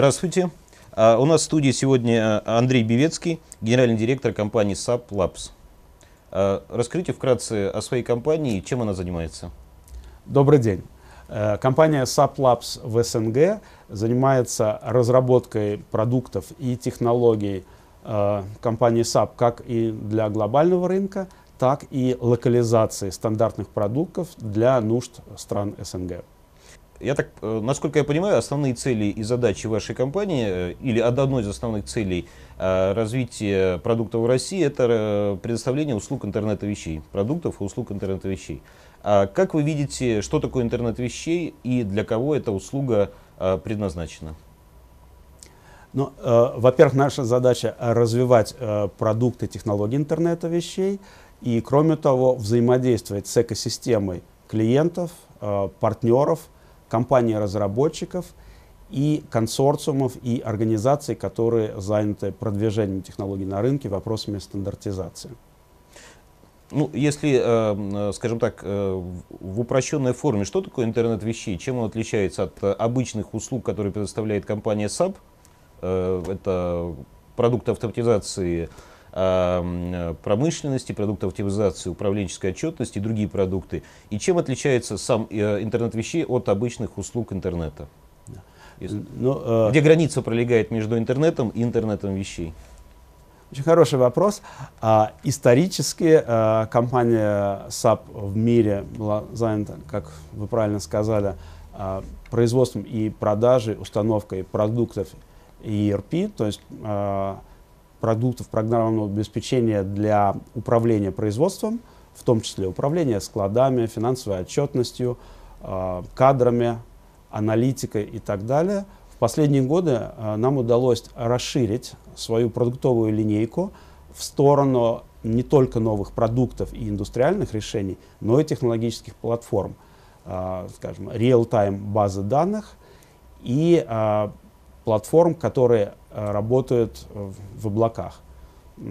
Здравствуйте. А, у нас в студии сегодня Андрей Бевецкий, генеральный директор компании SAP Labs. А, расскажите вкратце о своей компании и чем она занимается. Добрый день. Э, компания SAP Labs в СНГ занимается разработкой продуктов и технологий э, компании SAP как и для глобального рынка, так и локализации стандартных продуктов для нужд стран СНГ. Я так, э, насколько я понимаю, основные цели и задачи вашей компании, э, или одной из основных целей э, развития продуктов в России, это предоставление услуг интернета вещей, продуктов и услуг интернета вещей. А как вы видите, что такое интернет вещей и для кого эта услуга предназначена? Ну, э, во-первых, наша задача развивать э, продукты технологий интернета вещей и, кроме того, взаимодействовать с экосистемой клиентов, э, партнеров, компаний-разработчиков и консорциумов и организаций, которые заняты продвижением технологий на рынке, вопросами стандартизации. Ну, если, э, скажем так, э, в упрощенной форме, что такое интернет вещей? Чем он отличается от обычных услуг, которые предоставляет компания SAP? Э, это продукты автоматизации промышленности, продукты автоматизации управленческой отчетности и другие продукты. И чем отличается сам э, интернет вещей от обычных услуг интернета? Ну, э... Где граница пролегает между интернетом и интернетом вещей? Очень хороший вопрос. А, исторически а, компания SAP в мире была занята, как вы правильно сказали, а, производством и продажей, установкой продуктов ERP, то есть а, продуктов программного обеспечения для управления производством, в том числе управления складами, финансовой отчетностью, э, кадрами, аналитикой и так далее. В последние годы э, нам удалось расширить свою продуктовую линейку в сторону не только новых продуктов и индустриальных решений, но и технологических платформ, э, скажем, real-time базы данных и платформ, которые э, работают в облаках,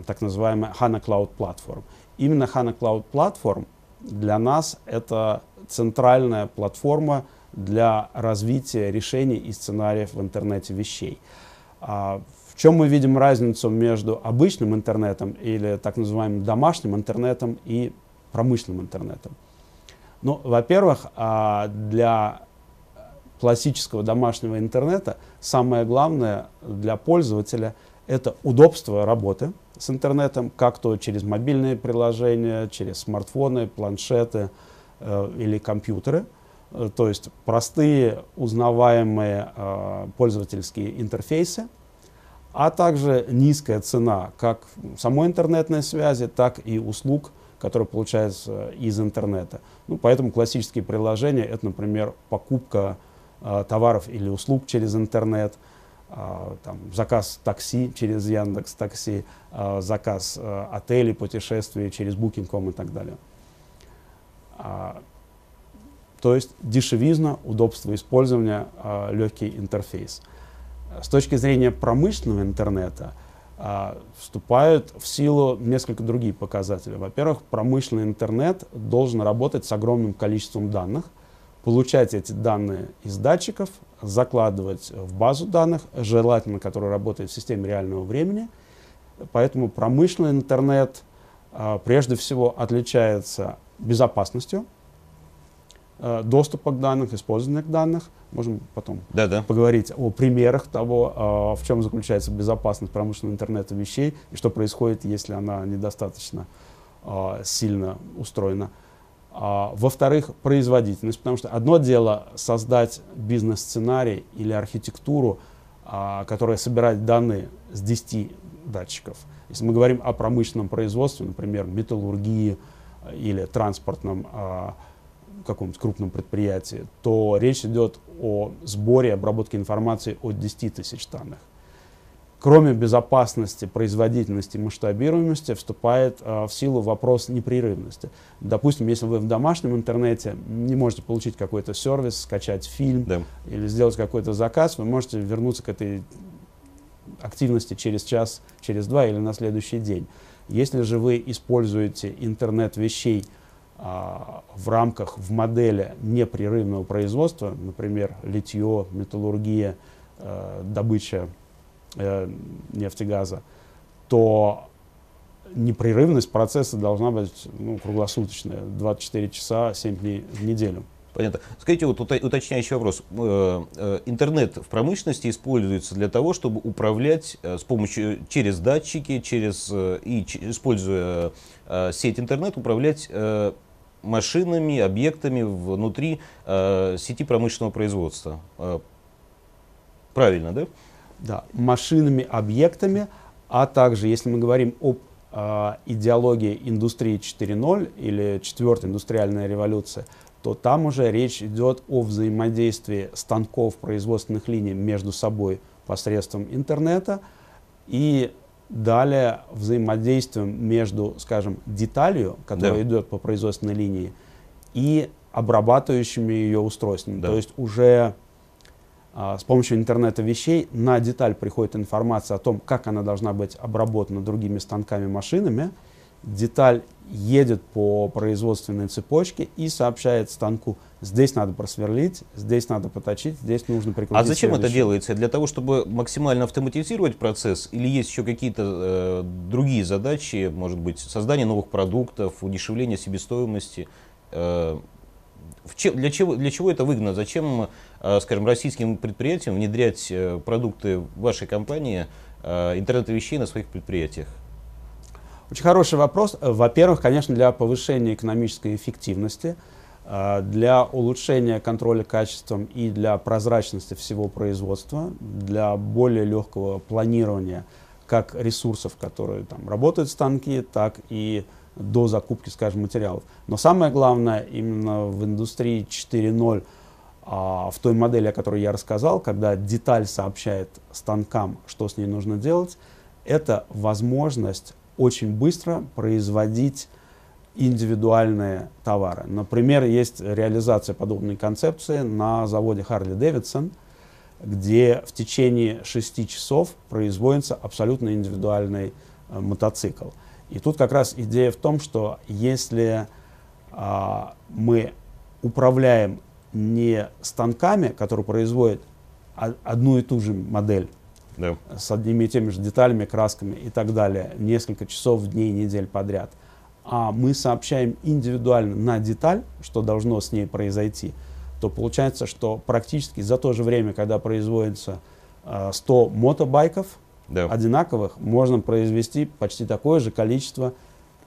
так называемая HANA Cloud Platform. Именно HANA Cloud Platform для нас это центральная платформа для развития решений и сценариев в интернете вещей. А в чем мы видим разницу между обычным интернетом или так называемым домашним интернетом и промышленным интернетом? Ну, во-первых, а, для классического домашнего интернета, самое главное для пользователя – это удобство работы с интернетом, как то через мобильные приложения, через смартфоны, планшеты э, или компьютеры. Э, то есть простые, узнаваемые э, пользовательские интерфейсы, а также низкая цена как самой интернетной связи, так и услуг, которые получаются из интернета. Ну, поэтому классические приложения – это, например, покупка товаров или услуг через интернет, э, там, заказ такси через Яндекс Такси, э, заказ отелей, путешествий через Booking.com и так далее. А, то есть дешевизна, удобство использования, легкий интерфейс. С точки зрения промышленного интернета вступают в силу несколько другие показатели. Во-первых, промышленный интернет должен работать с огромным количеством данных, получать эти данные из датчиков, закладывать в базу данных, желательно, которая работает в системе реального времени. Поэтому промышленный интернет а, прежде всего отличается безопасностью а, доступа к данным, использования данных. Можем потом да -да. поговорить о примерах того, а, в чем заключается безопасность промышленного интернета вещей и что происходит, если она недостаточно сильно устроена. А, Во-вторых, производительность, потому что одно дело создать бизнес-сценарий или архитектуру, а, которая собирает данные с 10 датчиков. Если мы говорим о промышленном производстве, например, металлургии а, или транспортном а, каком-то крупном предприятии, то речь идет о сборе обработке информации от 10 тысяч данных. Кроме безопасности, производительности масштабируемости вступает э, в силу вопрос непрерывности. Допустим, если вы в домашнем интернете не можете получить какой-то сервис, скачать фильм да. или сделать какой-то заказ, вы можете вернуться к этой активности через час, через два или на следующий день. Если же вы используете интернет вещей а, в рамках, в модели непрерывного производства, например, литье, металлургия, э, добыча э, нефтегаза, то непрерывность процесса должна быть ну, круглосуточная, 24 часа, 7 дней в неделю. Понятно. Скажите, вот уточняющий вопрос. Э, э, интернет в промышленности используется для того, чтобы управлять э, с помощью, через датчики, через, и используя сеть интернет, управлять машинами, объектами внутри сети промышленного производства. Правильно, да? Да, машинами, объектами, а также, если мы говорим об идеологии индустрии 4.0 или четвертой индустриальная революция, то там уже речь идет о взаимодействии станков производственных линий между собой посредством интернета и далее взаимодействием между, скажем, деталью, которая да. идет по производственной линии, и обрабатывающими ее устройствами. Да. То есть уже с помощью интернета вещей на деталь приходит информация о том, как она должна быть обработана другими станками, машинами, деталь едет по производственной цепочке и сообщает станку, здесь надо просверлить, здесь надо поточить, здесь нужно прикрутить. А зачем это делается? Для того, чтобы максимально автоматизировать процесс или есть еще какие-то э, другие задачи, может быть, создание новых продуктов, удешевление себестоимости? Э, в чем, для, чего, для чего это выгодно? Зачем, скажем, российским предприятиям внедрять э, продукты вашей компании, э, интернета вещей на своих предприятиях? Очень хороший вопрос. Во-первых, конечно, для повышения экономической эффективности, э, для улучшения контроля качеством и для прозрачности всего производства, для более легкого планирования как ресурсов, которые там работают станки, так и до закупки, скажем, материалов. Но самое главное именно в индустрии 4.0, а, в той модели, о которой я рассказал, когда деталь сообщает станкам, что с ней нужно делать, это возможность очень быстро производить индивидуальные товары. Например, есть реализация подобной концепции на заводе Harley Davidson, где в течение 6 часов производится абсолютно индивидуальный э, мотоцикл. И тут как раз идея в том, что если а, мы управляем не станками, которые производят одну и ту же модель, да. с одними и теми же деталями, красками и так далее, несколько часов, дней, недель подряд. А мы сообщаем индивидуально на деталь, что должно с ней произойти, то получается, что практически за то же время, когда производится э, 100 мотобайков да. одинаковых, можно произвести почти такое же количество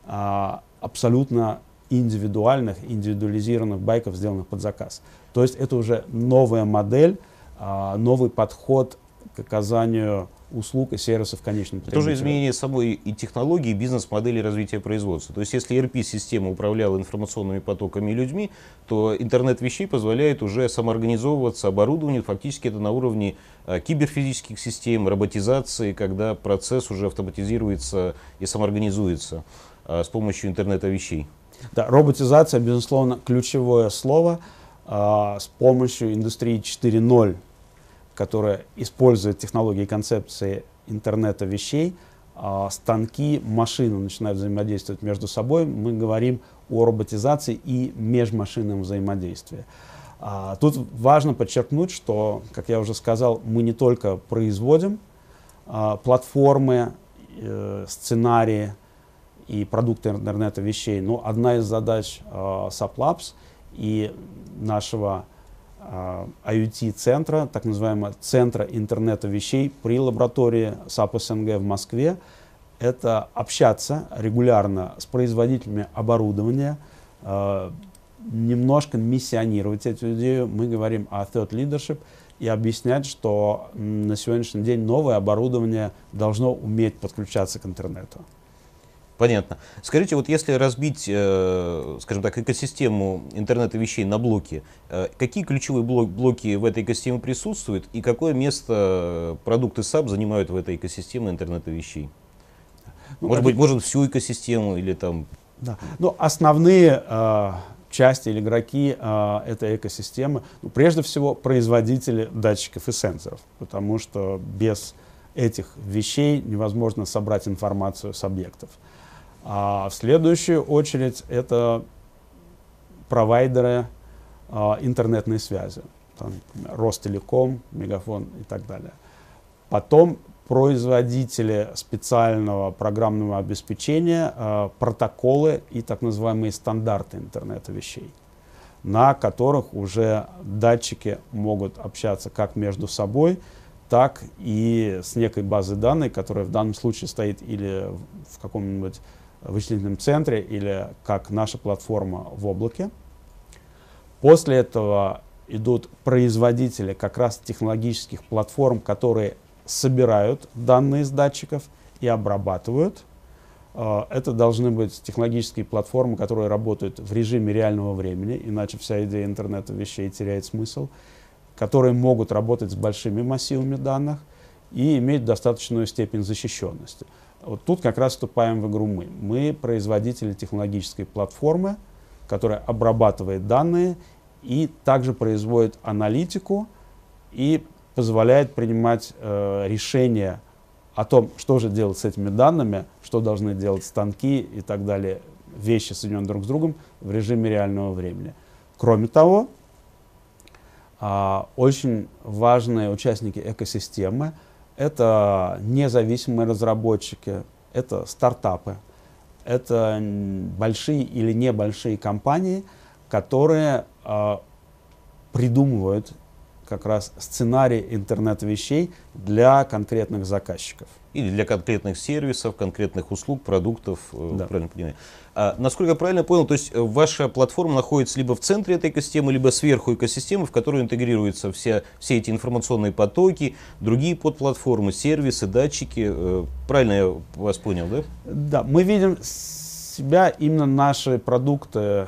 э, абсолютно индивидуальных, индивидуализированных байков, сделанных под заказ. То есть это уже новая модель, э, новый подход к оказанию услуг и сервисов конечным потребителям. Тоже изменение самой и технологии, и бизнес-модели развития производства. То есть если ERP-система управляла информационными потоками и людьми, то интернет вещей позволяет уже самоорганизовываться оборудованию. Фактически это на уровне э, киберфизических систем, роботизации, когда процесс уже автоматизируется и самоорганизуется э, с помощью интернета вещей. Да, роботизация, безусловно, ключевое слово. Э, с помощью индустрии 4.0 которая использует технологии и концепции интернета вещей, а станки, машины начинают взаимодействовать между собой. Мы говорим о роботизации и межмашинном взаимодействии. А, тут важно подчеркнуть, что, как я уже сказал, мы не только производим а, платформы, э, сценарии и продукты интернета вещей, но одна из задач а, SAP и нашего IoT-центра, так называемого Центра интернета вещей при лаборатории SAP СНГ в Москве. Это общаться регулярно с производителями оборудования, э, немножко миссионировать эту идею. Мы говорим о thought leadership и объяснять, что на сегодняшний день новое оборудование должно уметь подключаться к интернету. Понятно. Скажите, вот если разбить, э, скажем так, экосистему интернета вещей на блоки, э, какие ключевые блоки в этой экосистеме присутствуют и какое место продукты SAP занимают в этой экосистеме интернета вещей? Ну, может быть, может всю экосистему или там... Да. Ну, основные э, части или игроки э, этой экосистемы, ну, прежде всего, производители датчиков и сенсоров, потому что без этих вещей невозможно собрать информацию с объектов. А в следующую очередь это провайдеры а, интернетной связи. там, Ростелеком, Мегафон и так далее. Потом производители специального программного обеспечения, э, протоколы и так называемые стандарты интернета вещей, на которых уже датчики могут общаться как между собой, так и с некой базой данных, которая в данном случае стоит или в каком-нибудь вычислительном центре, или как наша платформа в облаке. После этого идут производители как раз технологических платформ, которые собирают данные с датчиков и обрабатывают. А, это должны быть технологические платформы, которые работают в режиме реального времени, иначе вся идея интернета вещей теряет смысл, которые могут работать с большими массивами данных и иметь достаточную степень защищенности. Вот тут как раз вступаем в игру мы. Мы производители технологической платформы, которая обрабатывает данные и также производит аналитику и позволяет принимать э, решения о том, что же делать с этими данными, что должны делать станки и так далее, вещи, соединенные друг с другом, в режиме реального времени. Кроме того, э, очень важные участники экосистемы — это независимые разработчики, это стартапы, это большие или небольшие компании, которые э, придумывают как раз сценарий интернет вещей для конкретных заказчиков. Или для конкретных сервисов, конкретных услуг, продуктов, э, да. правильно понимаю. А, насколько я правильно понял, то есть э, ваша платформа находится либо в центре этой экосистемы, либо сверху экосистемы, в которую интегрируются все, все эти информационные потоки, другие подплатформы, сервисы, датчики. Э, правильно я вас понял, да? Да, мы видим себя, именно наши продукты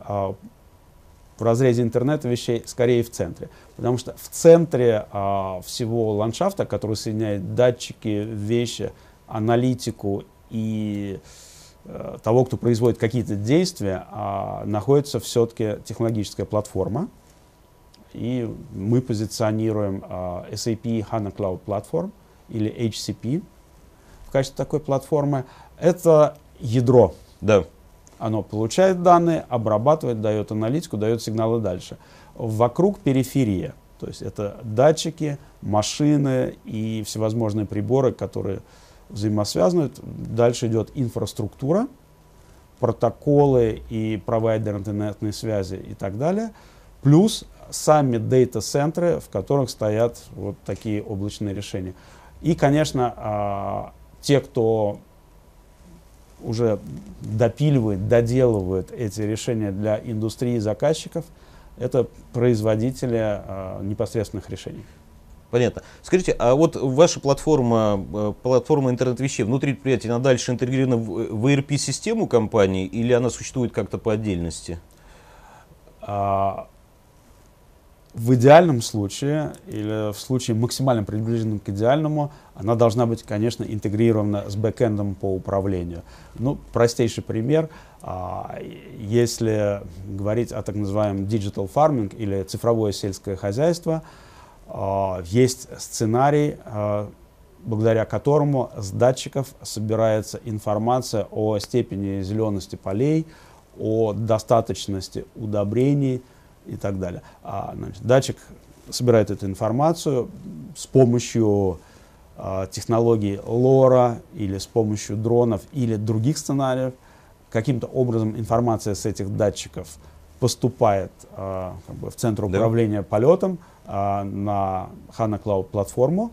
а, в разрезе интернета вещей скорее в центре. Потому что в центре а, всего ландшафта, который соединяет датчики, вещи, аналитику и а, того, кто производит какие-то действия, а, находится все-таки технологическая платформа. И мы позиционируем а, SAP HANA Cloud Platform или HCP в качестве такой платформы. Это ядро. Да. Оно получает данные, обрабатывает, дает аналитику, дает сигналы дальше. Вокруг периферия. То есть это датчики, машины и всевозможные приборы, которые взаимосвязаны. Дальше идет инфраструктура, протоколы и провайдер интернетной связи и так далее. Плюс сами дата-центры, в которых стоят вот такие облачные решения. И, конечно, а, те, кто уже допиливает, доделывает эти решения для индустрии заказчиков, это производители э, непосредственных решений. Понятно. Скажите, а вот ваша платформа, э, платформа интернет-вещей внутри предприятия, она дальше интегрирована в ERP-систему компании или она существует как-то по отдельности? А, в идеальном случае, или в случае максимально приближенном к идеальному, она должна быть, конечно, интегрирована с бэкэндом по управлению. Ну, простейший пример. А, если говорить о так называемом digital farming или цифровое сельское хозяйство, а, есть сценарий, а, благодаря которому с датчиков собирается информация о степени зелености полей, о достаточности удобрений, и так далее. А, значит, датчик собирает эту информацию с помощью а, технологии лора или с помощью дронов или других сценариев. Каким-то образом информация с этих датчиков поступает а, как бы в центр управления да. полетом а, на HANA Cloud платформу,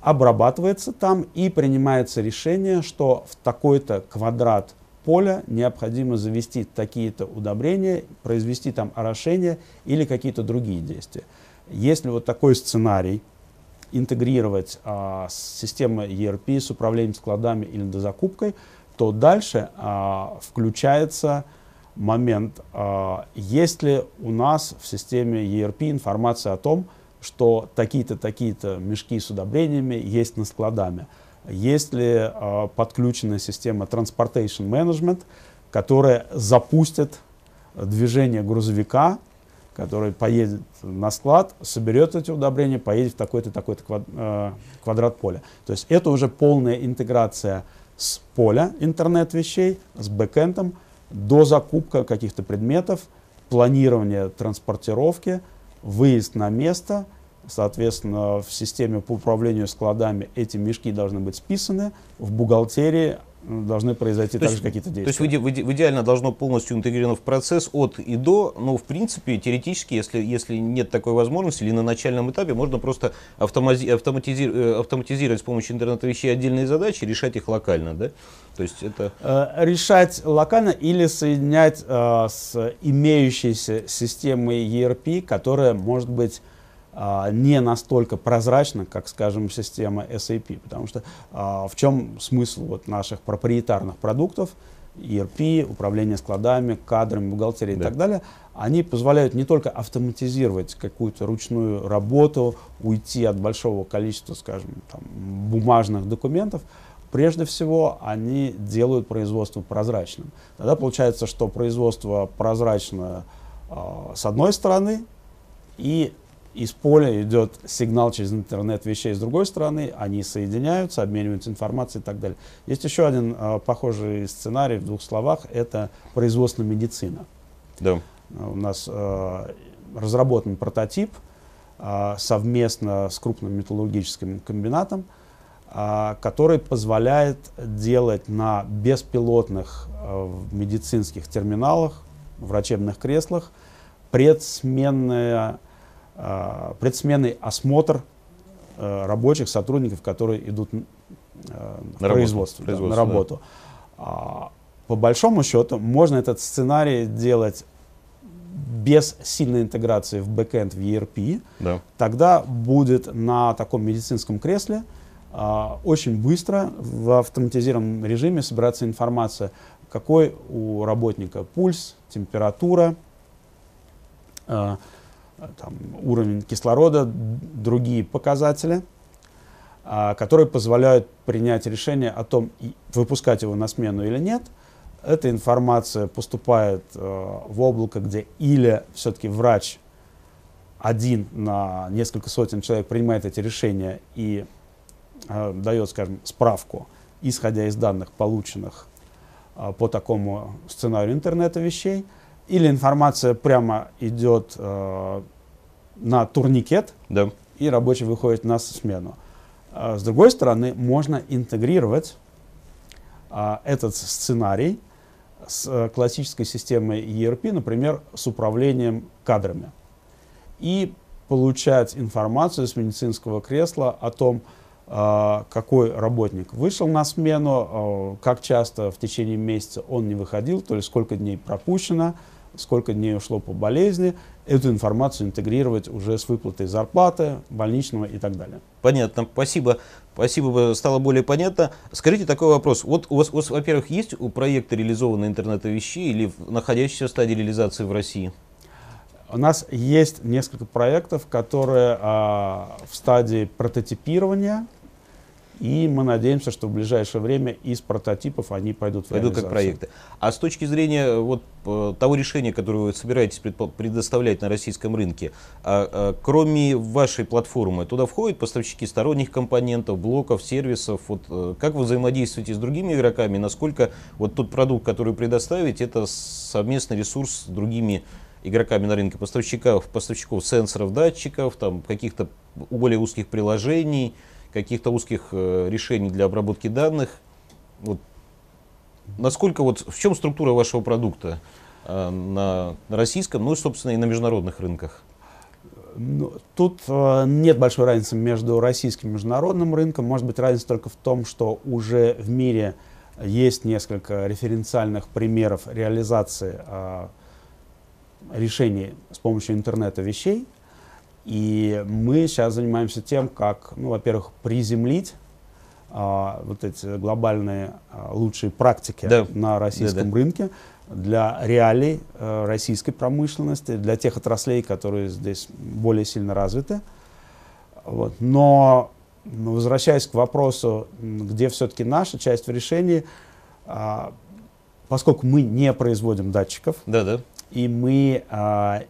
обрабатывается там и принимается решение, что в такой-то квадрат поля необходимо завести такие-то удобрения, произвести там орошение или какие-то другие действия. Если вот такой сценарий интегрировать а, с системой ERP, с управлением складами или дозакупкой, то дальше а, включается момент, а, есть ли у нас в системе ERP информация о том, что такие-то, такие-то мешки с удобрениями есть на складами. Есть ли э, подключенная система Transportation Management, которая запустит движение грузовика, который поедет на склад, соберет эти удобрения, поедет в такой-то такой-то квад, э, квадрат поля. То есть это уже полная интеграция с поля интернет-вещей, с бэкэндом, до закупка каких-то предметов, планирование транспортировки выезд на место, соответственно, в системе по управлению складами эти мешки должны быть списаны, в бухгалтерии должны произойти то также какие-то действия. То есть в, иде- в идеально должно полностью интегрировано в процесс от и до, но в принципе теоретически, если, если нет такой возможности, или на начальном этапе можно просто автомази- автоматизи- э, автоматизировать с помощью интернета вещей отдельные задачи, решать их локально, да? То есть это... Э, решать локально или соединять э, с имеющейся системой ERP, которая может быть не настолько прозрачна, как, скажем, система SAP. Потому что а, в чем смысл вот наших проприетарных продуктов, ERP, управление складами, кадрами, бухгалтерией Да. и так далее, они позволяют не только автоматизировать какую-то ручную работу, уйти от большого количества, скажем, там, бумажных документов, прежде всего они делают производство прозрачным. Тогда получается, что производство прозрачно а, с одной стороны, и из поля идет сигнал через интернет вещей с другой стороны, они соединяются, обмениваются информацией и так далее. Есть еще один а, похожий сценарий в двух словах, это производственная медицина. Да. У нас э, разработан прототип э, совместно с крупным металлургическим комбинатом, э, который позволяет делать на беспилотных э, медицинских терминалах, врачебных креслах предсменное, э, предсменный осмотр э, рабочих сотрудников, которые идут э, в На работу, производство, да, производство, на да. работу. А, по большому счету можно этот сценарий делать без сильной интеграции в бэкэнд в ERP, Да. тогда будет на таком медицинском кресле а, очень быстро в автоматизированном режиме собираться информация, какой у работника пульс, температура, а, там, уровень кислорода, другие показатели, а, которые позволяют принять решение о том, выпускать его на смену или нет. Эта информация поступает э, в облако, где или все-таки врач один на несколько сотен человек принимает эти решения и э, дает, скажем, справку, исходя из данных, полученных э, по такому сценарию интернета вещей, или информация прямо идет э, на турникет, Да. и рабочий выходит на смену. А С другой стороны, можно интегрировать а, этот сценарий с э, классической системой ERP, например, с управлением кадрами. И получать информацию с медицинского кресла о том, а, какой работник вышел на смену, как часто в течение месяца он не выходил, то есть сколько дней пропущено, сколько дней ушло по болезни, эту информацию интегрировать уже с выплатой зарплаты, больничного и так далее. Понятно, спасибо. Спасибо, стало более понятно. Скажите такой вопрос. Вот у вас, у вас, во-первых, есть у проекта реализованные интернета вещей или находящиеся в стадии реализации в России? У нас есть несколько проектов, которые а, в стадии прототипирования, и мы надеемся, что в ближайшее время из прототипов они пойдут в Пойдут как проекты. А с точки зрения э, вот, э, того решения, которое вы собираетесь предоставлять на российском рынке, а, а, кроме вашей платформы, туда входят поставщики сторонних компонентов, блоков, сервисов? Вот, э, как вы взаимодействуете с другими игроками? Насколько вот тот продукт, который предоставите, это совместный ресурс с другими игроками на рынке, поставщиков, поставщиков сенсоров, датчиков, там, каких-то более узких приложений, каких-то узких э, решений для обработки данных? Вот Насколько вот в чем структура вашего продукта э, на, российском, ну и собственно и на международных рынках? Ну, тут э, нет большой разницы между российским и международным рынком. Может быть, разница только в том, что уже в мире есть несколько референциальных примеров реализации э, решений с помощью интернета вещей. И мы сейчас занимаемся тем, как, ну, во-первых, приземлить а, вот эти глобальные а, лучшие практики Да. на российском Да-да. рынке для реалий э, российской промышленности, для тех отраслей, которые здесь более сильно развиты. Вот. Но возвращаясь к вопросу, где все-таки наша часть в решении, а, поскольку мы не производим датчиков, Да, да. и мы а,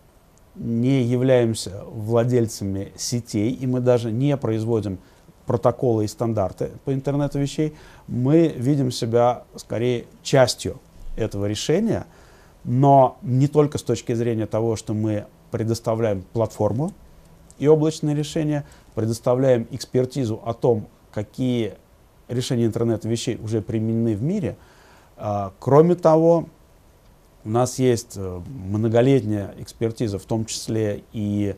не являемся владельцами сетей, и мы даже не производим протоколы и стандарты по интернету вещей, мы видим себя скорее частью этого решения, но не только с точки зрения того, что мы предоставляем платформу и облачные решения, предоставляем экспертизу о том, какие решения интернета вещей уже применены в мире. А, кроме того, у нас есть э, многолетняя экспертиза, в том числе и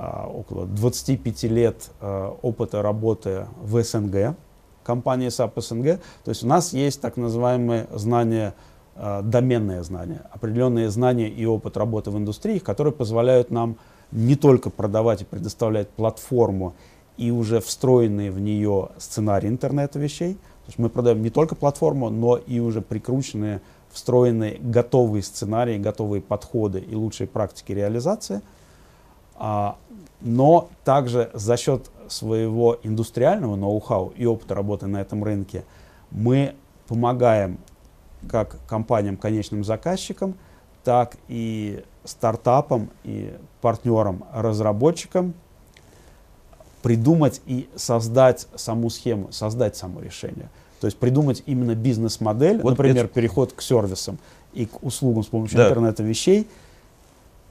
а, около 25 лет а, опыта работы в СНГ, компании SAP СНГ. То есть у нас есть так называемые знания, а, доменные знания, определенные знания и опыт работы в индустрии, которые позволяют нам не только продавать и предоставлять платформу и уже встроенные в нее сценарии интернета вещей. То есть мы продаем не только платформу, но и уже прикрученные, встроенные готовые сценарии, готовые подходы и лучшие практики реализации. А, но также за счет своего индустриального ноу-хау и опыта работы на этом рынке мы помогаем как компаниям, конечным заказчикам, так и стартапам и партнерам, разработчикам придумать и создать саму схему, создать само решение. То есть придумать именно бизнес-модель, вот например, это... переход к сервисам и к услугам с помощью да. интернета вещей,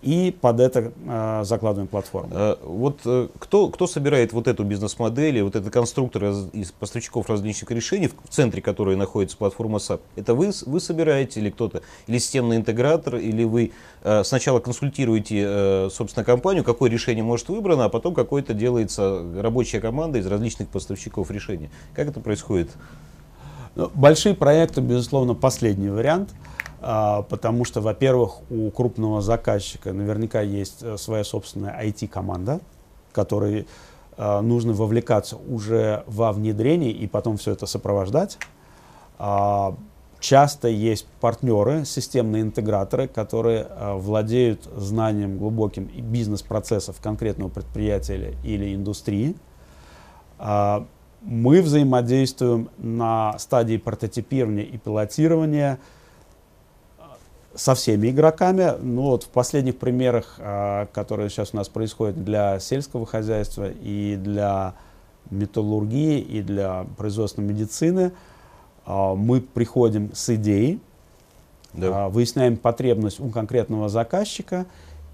и под это э, закладываем платформу. А, вот э, кто, кто собирает вот эту бизнес-модель, вот этот конструктор из, из поставщиков различных решений, в центре которой находится платформа SAP, это вы, вы собираете или кто-то, или системный интегратор, или вы э, сначала консультируете, э, собственно, компанию, какое решение может выбрано, а потом какое-то делается рабочая команда из различных поставщиков решений. Как это происходит? Ну, большие проекты, безусловно, последний вариант. А, потому что, во-первых, у крупного заказчика наверняка есть э, своя собственная IT-команда, которой э, нужно вовлекаться уже во внедрение и потом все это сопровождать. А, часто есть партнеры, системные интеграторы, которые владеют знанием глубоким бизнес-процессов конкретного предприятия или индустрии. Мы взаимодействуем на стадии прототипирования и пилотирования – со всеми игроками. Ну вот в последних примерах, а, которые сейчас у нас происходят для сельского хозяйства и для металлургии, и для производственной медицины, а, мы приходим с идеей, да. выясняем потребность у конкретного заказчика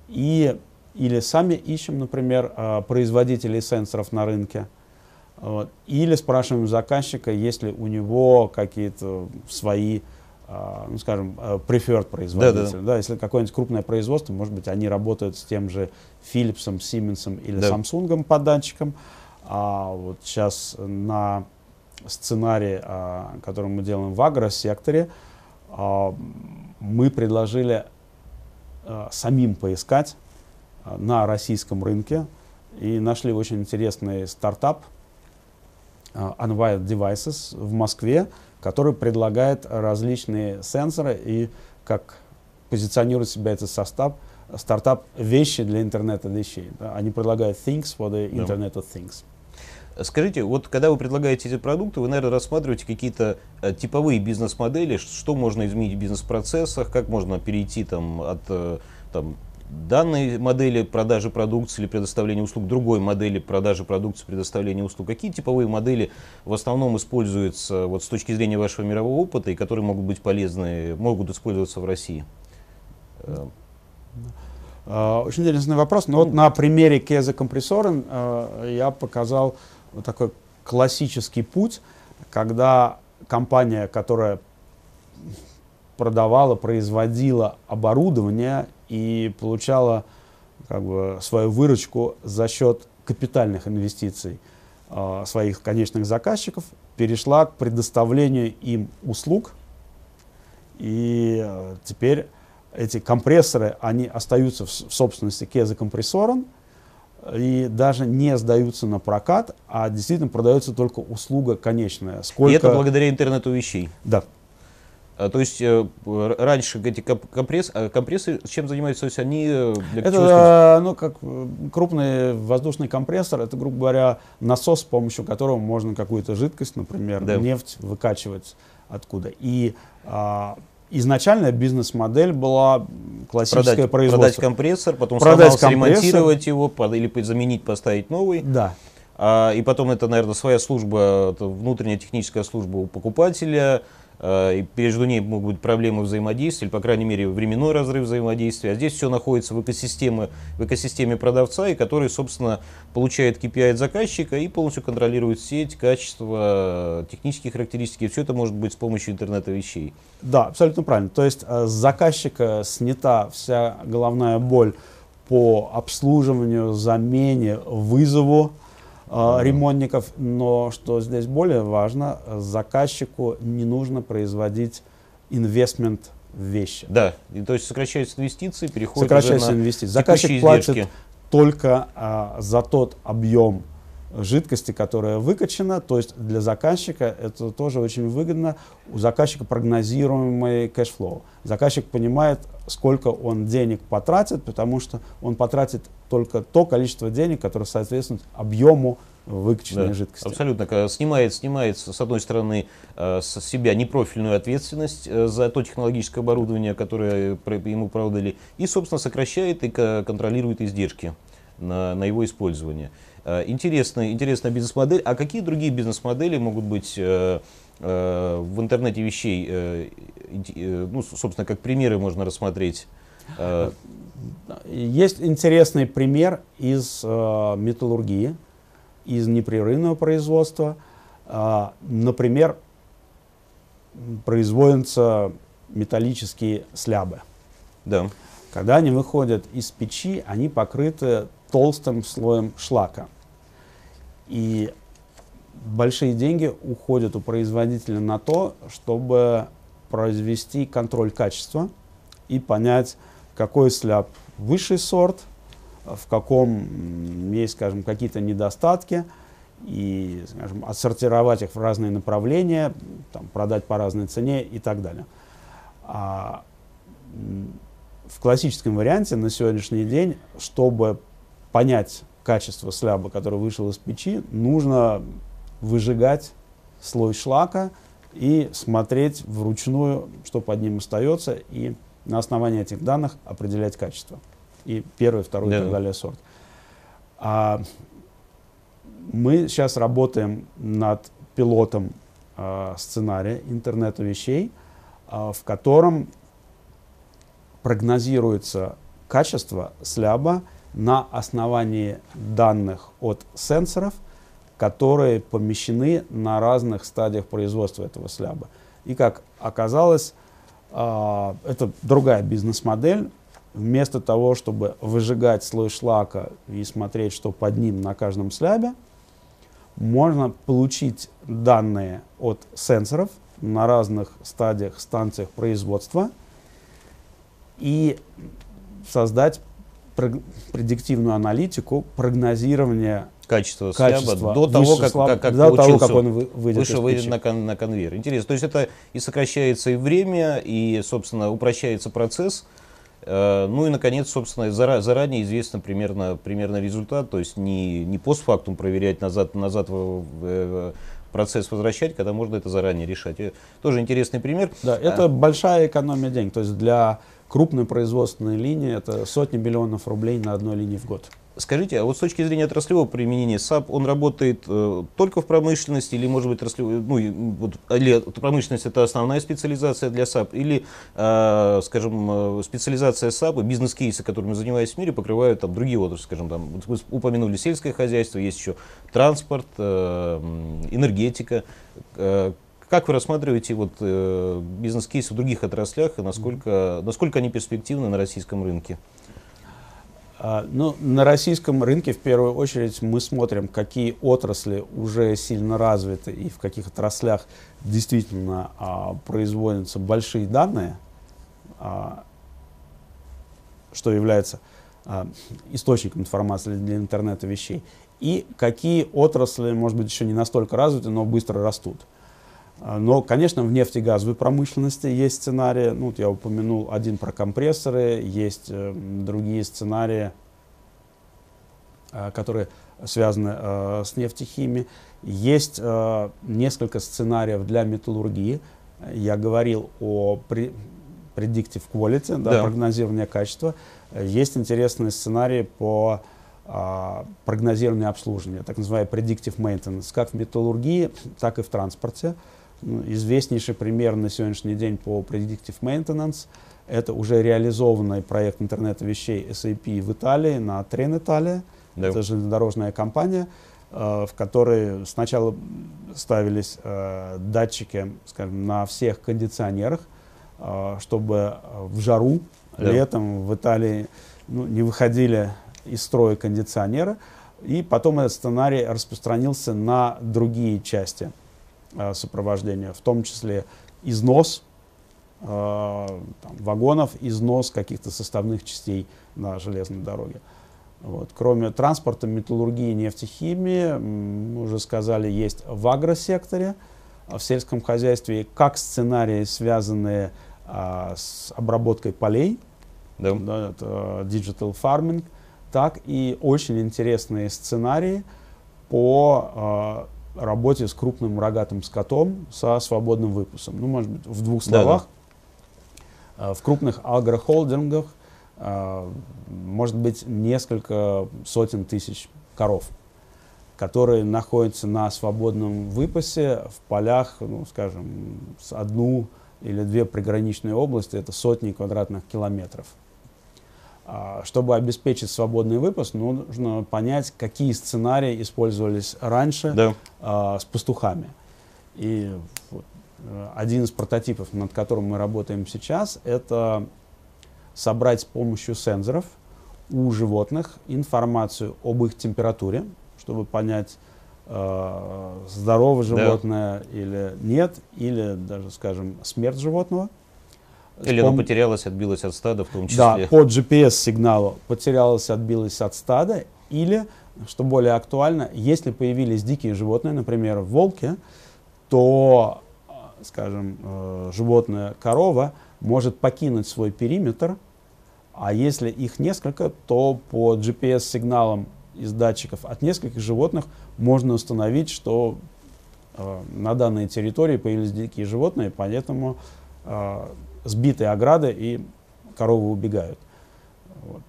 и или сами ищем, например, производителей сенсоров на рынке, вот, или спрашиваем заказчика, есть ли у него какие-то свои а, ну, скажем, э, preferred производитель. Да, да. Да, если какое-нибудь крупное производство, может быть, они работают с тем же Philips, Siemens или да. Samsung по датчикам. А вот сейчас на сценарии, а, который мы делаем в агросекторе, а, мы предложили самим поискать на российском рынке и нашли очень интересный стартап Unwired Devices в Москве, который предлагает различные сенсоры и как позиционирует себя этот состав, стартап вещи для интернета вещей. Да? Они предлагают things for the Internet of Things. Скажите, вот когда вы предлагаете эти продукты, вы, наверное, рассматриваете какие-то э, типовые бизнес-модели, что можно изменить в бизнес-процессах, как можно перейти там, от э, там, данной модели продажи продукции или предоставления услуг, другой модели продажи продукции, предоставления услуг? Какие типовые модели в основном используются вот, с точки зрения вашего мирового опыта и которые могут быть полезны, могут использоваться в России? А, очень интересный вопрос. Но вот на примере Кеза компрессора э, я показал вот такой классический путь, когда компания, которая продавала, производила оборудование и получала как бы, свою выручку за счет капитальных инвестиций э, своих конечных заказчиков, перешла к предоставлению им услуг. И э, теперь эти компрессоры, они остаются в, в собственности Кеза компрессором и даже не сдаются на прокат, а действительно продается только услуга конечная. Сколько... И это благодаря интернету вещей? Да. А, то есть э, раньше эти компресс, а компрессы чем занимаются? То есть они э, для это, ну, как крупный воздушный компрессор, это, грубо говоря, насос, с помощью которого можно какую-то жидкость, например, да. нефть выкачивать откуда. И а, изначальная бизнес-модель была классическое продать, производство. Продать компрессор, потом продать сломался, компрессор. ремонтировать его, или заменить, поставить новый. Да. А, и потом это, наверное, своя служба, внутренняя техническая служба у покупателя, э, и между ней могут быть проблемы взаимодействия, или, по крайней мере, временной разрыв взаимодействия. А здесь все находится в экосистеме, в экосистеме продавца, и который, собственно, получает KPI от заказчика и полностью контролирует сеть, качество, технические характеристики. Все это может быть с помощью интернета вещей. Да, абсолютно правильно. То есть э, с заказчика снята вся головная боль по обслуживанию, замене, вызову э, ремонтников, но что здесь более важно, заказчику не нужно производить investment в вещи. Да, и, то есть сокращаются инвестиции, переходят сокращаются на инвестиции. Заказчик платит только а, за тот объем жидкости, которая выкачана, то есть для заказчика это тоже очень выгодно. У заказчика прогнозируемый cash flow. Заказчик понимает, сколько он денег потратит, потому что он потратит только то количество денег, которое соответствует объему выкачанной да, жидкости. Абсолютно. Снимает, снимает, с одной стороны, э, с себя непрофильную ответственность э, за то технологическое оборудование, которое ему продали, и, собственно, сокращает и контролирует издержки на, на его использование. Э, интересная, интересная бизнес-модель. А какие другие бизнес-модели могут быть э, э, в интернете вещей? Ну, собственно, как примеры можно рассмотреть. Есть интересный пример из металлургии, из непрерывного производства. Например, производятся металлические слябы. Да. Когда они выходят из печи, они покрыты толстым слоем шлака. И большие деньги уходят у производителя на то, чтобы произвести контроль качества и понять, какой сляб высший сорт, в каком есть, скажем, какие-то недостатки, и, скажем, отсортировать их в разные направления, там, продать по разной цене и так далее. А в классическом варианте на сегодняшний день, чтобы понять качество сляба, который вышел из печи, нужно выжигать слой шлака и смотреть вручную, что под ним остается, и на основании этих данных определять качество. И первый, второй да. и так далее сорт. А, мы сейчас работаем над пилотом а, сценария интернета вещей, а, в котором прогнозируется качество сляба на основании данных от сенсоров, которые помещены на разных стадиях производства этого сляба. И как оказалось, э, это другая бизнес-модель. Вместо того, чтобы выжигать слой шлака и смотреть, что под ним на каждом слябе, можно получить данные от сенсоров на разных стадиях, станциях производства и создать предиктивную аналитику прогнозирования качества, качества сляба до того, как, слаб, как, как до того, как он выйдет, вышел, выйдет на, на конвейер. Интересно. То есть это и сокращается и время, и, собственно, упрощается процесс. Э, ну и, наконец, собственно, заранее известно примерно, примерно результат, то есть не, не постфактум проверять назад, назад в процесс возвращать, когда можно это заранее решать. И тоже интересный пример. Да, это а, большая экономия денег. То есть для крупной производственной линии это сотни миллионов рублей на одной линии в год. Скажите, а вот с точки зрения отраслевого применения SAP, он работает э, только в промышленности или, может быть, отраслевой, ну, вот, или промышленность это основная специализация для SAP, или, э, скажем, э, специализация SAP и бизнес-кейсы, которыми занимаюсь в мире, покрывают там другие отрасли, скажем, там, вы упомянули сельское хозяйство, есть еще транспорт, э, энергетика. Э, как вы рассматриваете вот, э, бизнес-кейсы в других отраслях и насколько, насколько они перспективны на российском рынке? А, ну, на российском рынке в первую очередь мы смотрим, какие отрасли уже сильно развиты и в каких отраслях действительно а, производятся большие данные, а, что является а, источником информации для интернета вещей, и какие отрасли, может быть, еще не настолько развиты, но быстро растут. Но, конечно, в нефтегазовой промышленности есть сценарии. Ну, вот я упомянул один про компрессоры, есть э, другие сценарии, э, которые связаны э, с нефтехимией. Есть несколько сценариев для металлургии. Я говорил о predictive quality, да, да. прогнозирование качества. Есть интересные сценарии по э, прогнозированию обслуживания, так называемый predictive maintenance, как в металлургии, так и в транспорте известнейший пример на сегодняшний день по Predictive Maintenance – это уже реализованный проект интернета вещей SAP в Италии на Трен Италия. Да. Это железнодорожная компания, э, в которой сначала ставились э, датчики скажем, на всех кондиционерах, э, чтобы в жару да. летом в Италии ну, не выходили из строя кондиционеры. И потом этот сценарий распространился на другие части сопровождения, в том числе износ э, там, вагонов, износ каких-то составных частей на железной дороге. Вот. Кроме транспорта, металлургии, нефтехимии, мы уже сказали, есть в агросекторе, в сельском хозяйстве, как сценарии, связанные а, с обработкой полей, да. Да, это digital farming, так и очень интересные сценарии по э, работе с крупным рогатым скотом со свободным выпуском. Ну, может быть, в двух словах. Да, да. В крупных агрохолдингах э, может быть несколько сотен тысяч коров, которые находятся на свободном выпасе в полях, ну, скажем, с одну или две приграничные области, это сотни квадратных километров. А, чтобы обеспечить свободный выпуск, нужно понять, какие сценарии использовались раньше да. а, с пастухами. И вот, э, один из прототипов, над которым мы работаем сейчас, это собрать с помощью сенсоров у животных информацию об их температуре, чтобы понять, э, здорово животное да. или нет, или даже, скажем, смерть животного. Или оно потерялось, отбилось от стада в том числе. Да, по GPS-сигналу потерялось, отбилось от стада. Или, что более актуально, если появились дикие животные, например, волки, то, скажем, э, животное корова может покинуть свой периметр, а если их несколько, то по GPS-сигналам из датчиков от нескольких животных можно установить, что э, на данной территории появились дикие животные, поэтому э, сбитые ограды, и коровы убегают. Вот.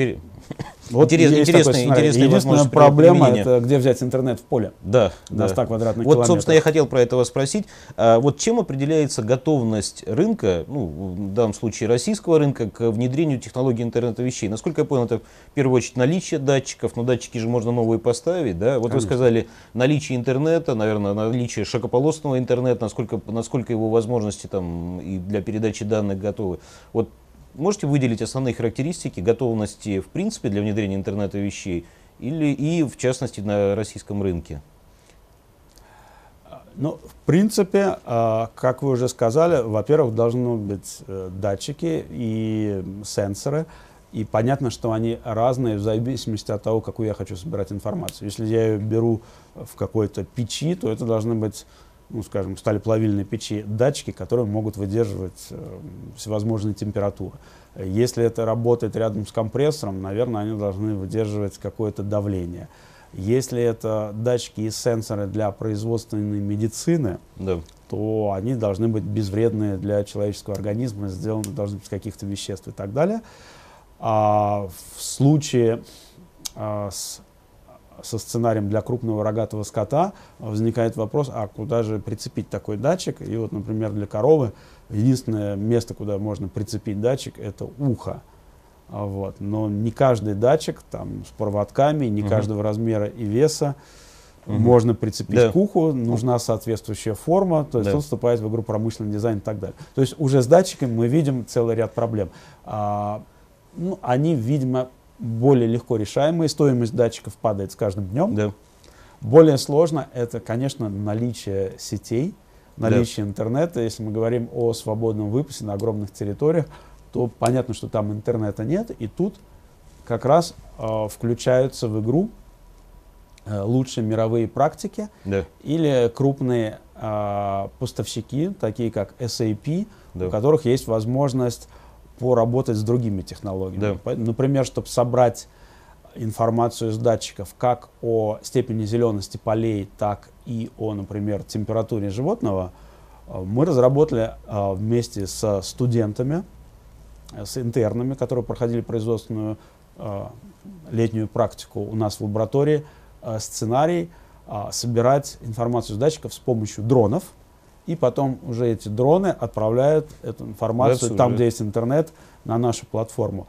Вот интересный, интересный, интересный Единственная проблема это где взять интернет в поле. Да. На 100 да. квадратных Вот, собственно, я хотел про это вас спросить. А, вот чем определяется готовность рынка, ну, в данном случае российского рынка, к внедрению технологий интернета вещей? Насколько я понял, это в первую очередь наличие датчиков, но датчики же можно новые поставить, да? Вот Конечно. вы сказали наличие интернета, наверное, наличие широкополосного интернета, насколько, насколько его возможности там и для передачи данных готовы. Вот Можете выделить основные характеристики готовности в принципе для внедрения интернета вещей или и в частности на российском рынке? Ну, в принципе, а, как вы уже сказали, во-первых, должны быть э, датчики и сенсоры. И понятно, что они разные в зависимости от того, какую я хочу собирать информацию. Если я ее беру в какой-то печи, то это должны быть ну, скажем, сталеплавильной печи датчики, которые могут выдерживать э, всевозможные температуры. Если это работает рядом с компрессором, наверное, они должны выдерживать какое-то давление. Если это датчики и сенсоры для производственной медицины, да. то они должны быть безвредные для человеческого организма, сделаны должны быть каких-то веществ и так далее. А в случае а, с со сценарием для крупного рогатого скота, возникает вопрос, а куда же прицепить такой датчик? И вот, например, для коровы единственное место, куда можно прицепить датчик, это ухо. А вот. Но не каждый датчик там, с проводками, не угу. каждого размера и веса угу. можно прицепить да. к уху, нужна соответствующая форма, то есть да. он вступает в игру промышленный дизайн и так далее. То есть уже с датчиками мы видим целый ряд проблем. А, ну, они, видимо, более легко решаемые, стоимость датчиков падает с каждым днем. Да. Более сложно это, конечно, наличие сетей, наличие да. интернета. Если мы говорим о свободном выпуске на огромных территориях, то понятно, что там интернета нет, и тут как раз э, включаются в игру э, лучшие мировые практики да. или крупные э, поставщики, такие как SAP, да. у которых есть возможность поработать с другими технологиями. Да. Например, чтобы собрать информацию из датчиков как о степени зелености полей, так и о, например, температуре животного, э, мы разработали э, вместе со студентами, э, с интернами, которые проходили производственную летнюю практику у нас в лаборатории, сценарий, собирать информацию с датчиков с помощью дронов, и потом уже эти дроны отправляют эту информацию That's там, уже. где есть интернет, на нашу платформу.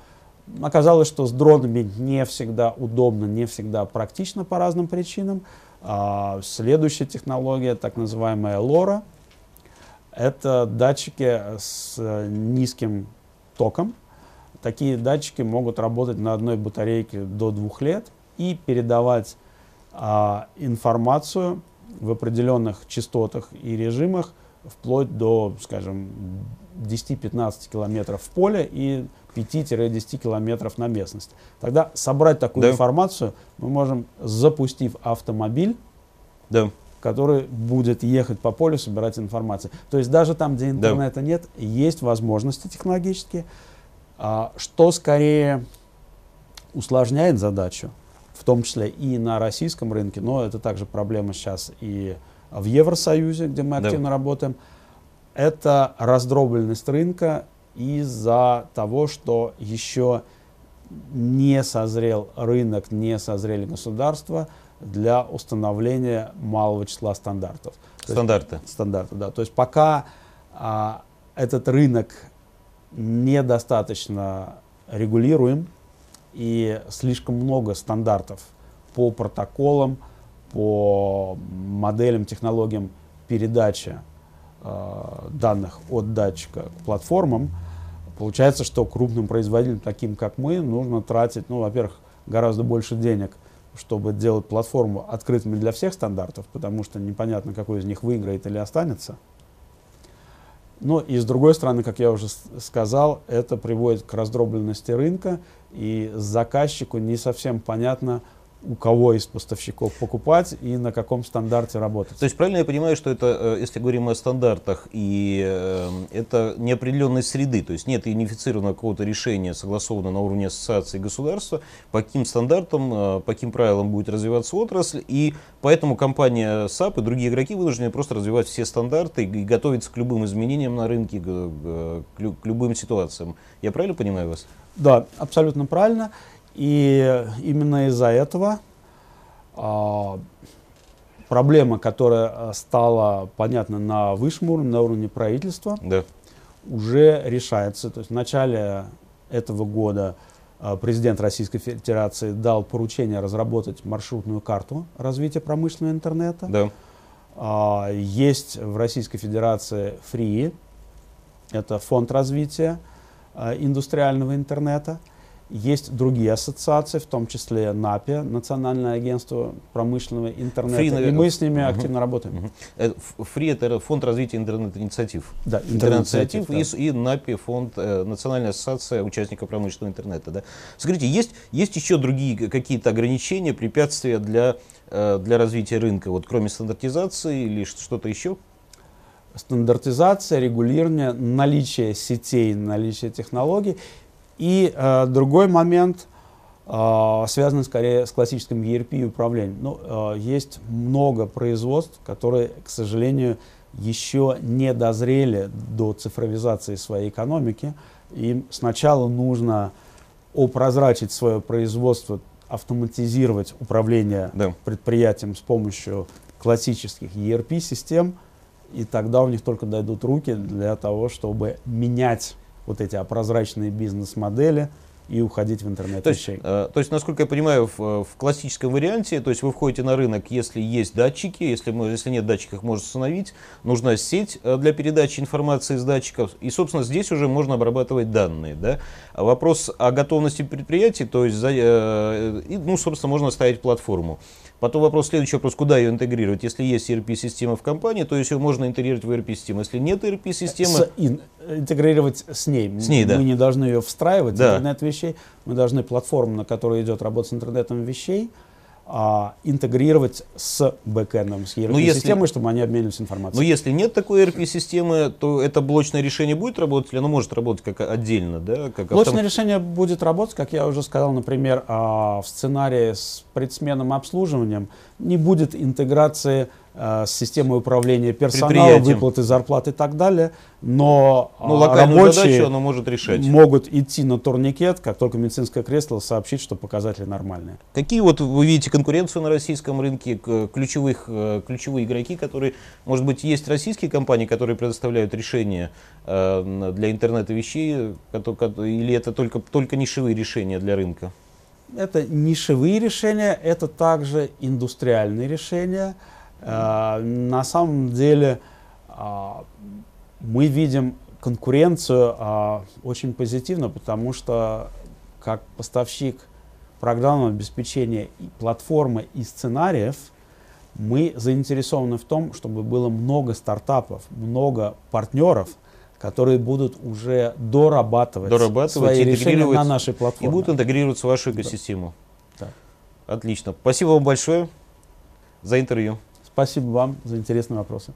Оказалось, что с дронами не всегда удобно, не всегда практично по разным причинам. А, следующая технология, так называемая LoRa, это датчики с э, низким током. Такие датчики могут работать на одной батарейке до двух лет и передавать а, информацию в определенных частотах и режимах вплоть до, скажем, 10-15 километров в поле и 5-10 километров на местности. Тогда собрать такую Да. информацию мы можем, запустив автомобиль, Да. который будет ехать по полю, собирать информацию. То есть даже там, где интернета нет, есть возможности технологические, а, что скорее усложняет задачу, в том числе и на российском рынке, но это также проблема сейчас и в Евросоюзе, где мы Да. активно работаем, это раздробленность рынка из-за того, что еще не созрел рынок, не созрели государства для установления малого числа стандартов. То есть- Стандарты. да. То есть пока а, этот рынок недостаточно регулируем и слишком много стандартов по протоколам, по моделям, технологиям передачи а, данных от датчика к платформам, получается, что крупным производителям, таким как мы, нужно тратить, ну, во-первых, гораздо больше денег, чтобы делать платформу открытыми для всех стандартов, потому что непонятно, какой из них выиграет или останется. Но и с другой стороны, как я уже сказал, это приводит к раздробленности рынка, и заказчику не совсем понятно, у кого из поставщиков покупать и на каком стандарте работать. То есть правильно я понимаю, что это, э, если говорим о стандартах, и э, это неопределенной среды, то есть нет унифицированного какого-то решения, согласованного на уровне ассоциации государства, по каким стандартам, э, по каким правилам будет развиваться отрасль, и поэтому компания SAP и другие игроки вынуждены просто развивать все стандарты и готовиться к любым изменениям на рынке, к любым ситуациям. Я правильно понимаю вас? Да, абсолютно правильно. И именно из-за этого а, проблема, которая а, стала понятна на высшем уровне, на уровне правительства, Да. уже решается. То есть в начале этого года а, президент Российской Федерации дал поручение разработать маршрутную карту развития промышленного интернета. Да. Есть в Российской Федерации ФРИИ, это фонд развития индустриального интернета. Есть другие ассоциации, в том числе НАПИ, Национальное агентство промышленного интернета. ФРИ, и наверное, мы с ними мгм. активно работаем. Э, ФРИ это фонд развития интернет-инициатив. Да, Интернет-инициатив да. и, и НАПИ, фонд э, Национальная ассоциация участников промышленного интернета. Да? Скажите, есть, есть еще другие какие-то ограничения, препятствия для, э, для развития рынка, вот кроме стандартизации или что-то еще? стандартизация, регулирование, наличие сетей, наличие технологий. И э, другой момент, э, связанный скорее с классическим ERP и управлением. Ну, э, есть много производств, которые, к сожалению, еще не дозрели до цифровизации своей экономики. Им сначала нужно опрозрачить свое производство, автоматизировать управление Да. предприятием с помощью классических ERP-систем, и тогда у них только дойдут руки для того, чтобы менять вот эти прозрачные бизнес-модели и уходить в интернет То есть, вещей. э, то есть, насколько я понимаю, в, э, в классическом варианте, то есть вы входите на рынок, если есть датчики, если, если нет датчиков, их можно установить, нужна сеть э, для передачи информации из датчиков, и, собственно, здесь уже можно обрабатывать данные. Да? А вопрос о готовности предприятий, то есть, за, э, ну, собственно, можно ставить платформу. Потом вопрос, следующий вопрос, куда ее интегрировать? Если есть ERP-система в компании, то есть ее можно интегрировать в ERP-систему. Если нет ERP-системы, интегрировать с ней. С ней, да. Мы не должны ее встраивать Да. в интернет вещей. Мы должны платформу, на которой идет работа с интернетом вещей, а, интегрировать с бэкэндом, с Ну, ERP-системой, чтобы они обменивались информацией. Но если нет такой ERP-системы, то это блочное решение будет работать или оно может работать как отдельно? Да? Как Блочное автом- решение будет работать, как я уже сказал, например, а, в сценарии с предсменным обслуживанием не будет интеграции с системой управления персоналом, выплаты зарплат и так далее, но Ну, а, рабочие задачу оно может решать. могут идти на турникет, как только медицинское кресло сообщит, что показатели нормальные. Какие вот вы видите конкуренцию на российском рынке, ключевых, э, ключевые игроки, которые, может быть, есть российские компании, которые предоставляют решения э, для интернета вещей, или это только, только нишевые решения для рынка? Это нишевые решения, это также индустриальные решения. Э, На самом деле а, мы видим конкуренцию а, очень позитивно, потому что как поставщик программного обеспечения, и платформы и сценариев, мы заинтересованы в том, чтобы было много стартапов, много партнеров, которые будут уже дорабатывать, Дорабатывать, свои решения на нашей И платформе. будут интегрироваться в вашу экосистему. Да. Отлично. Спасибо вам большое за интервью. Спасибо вам за интересные вопросы.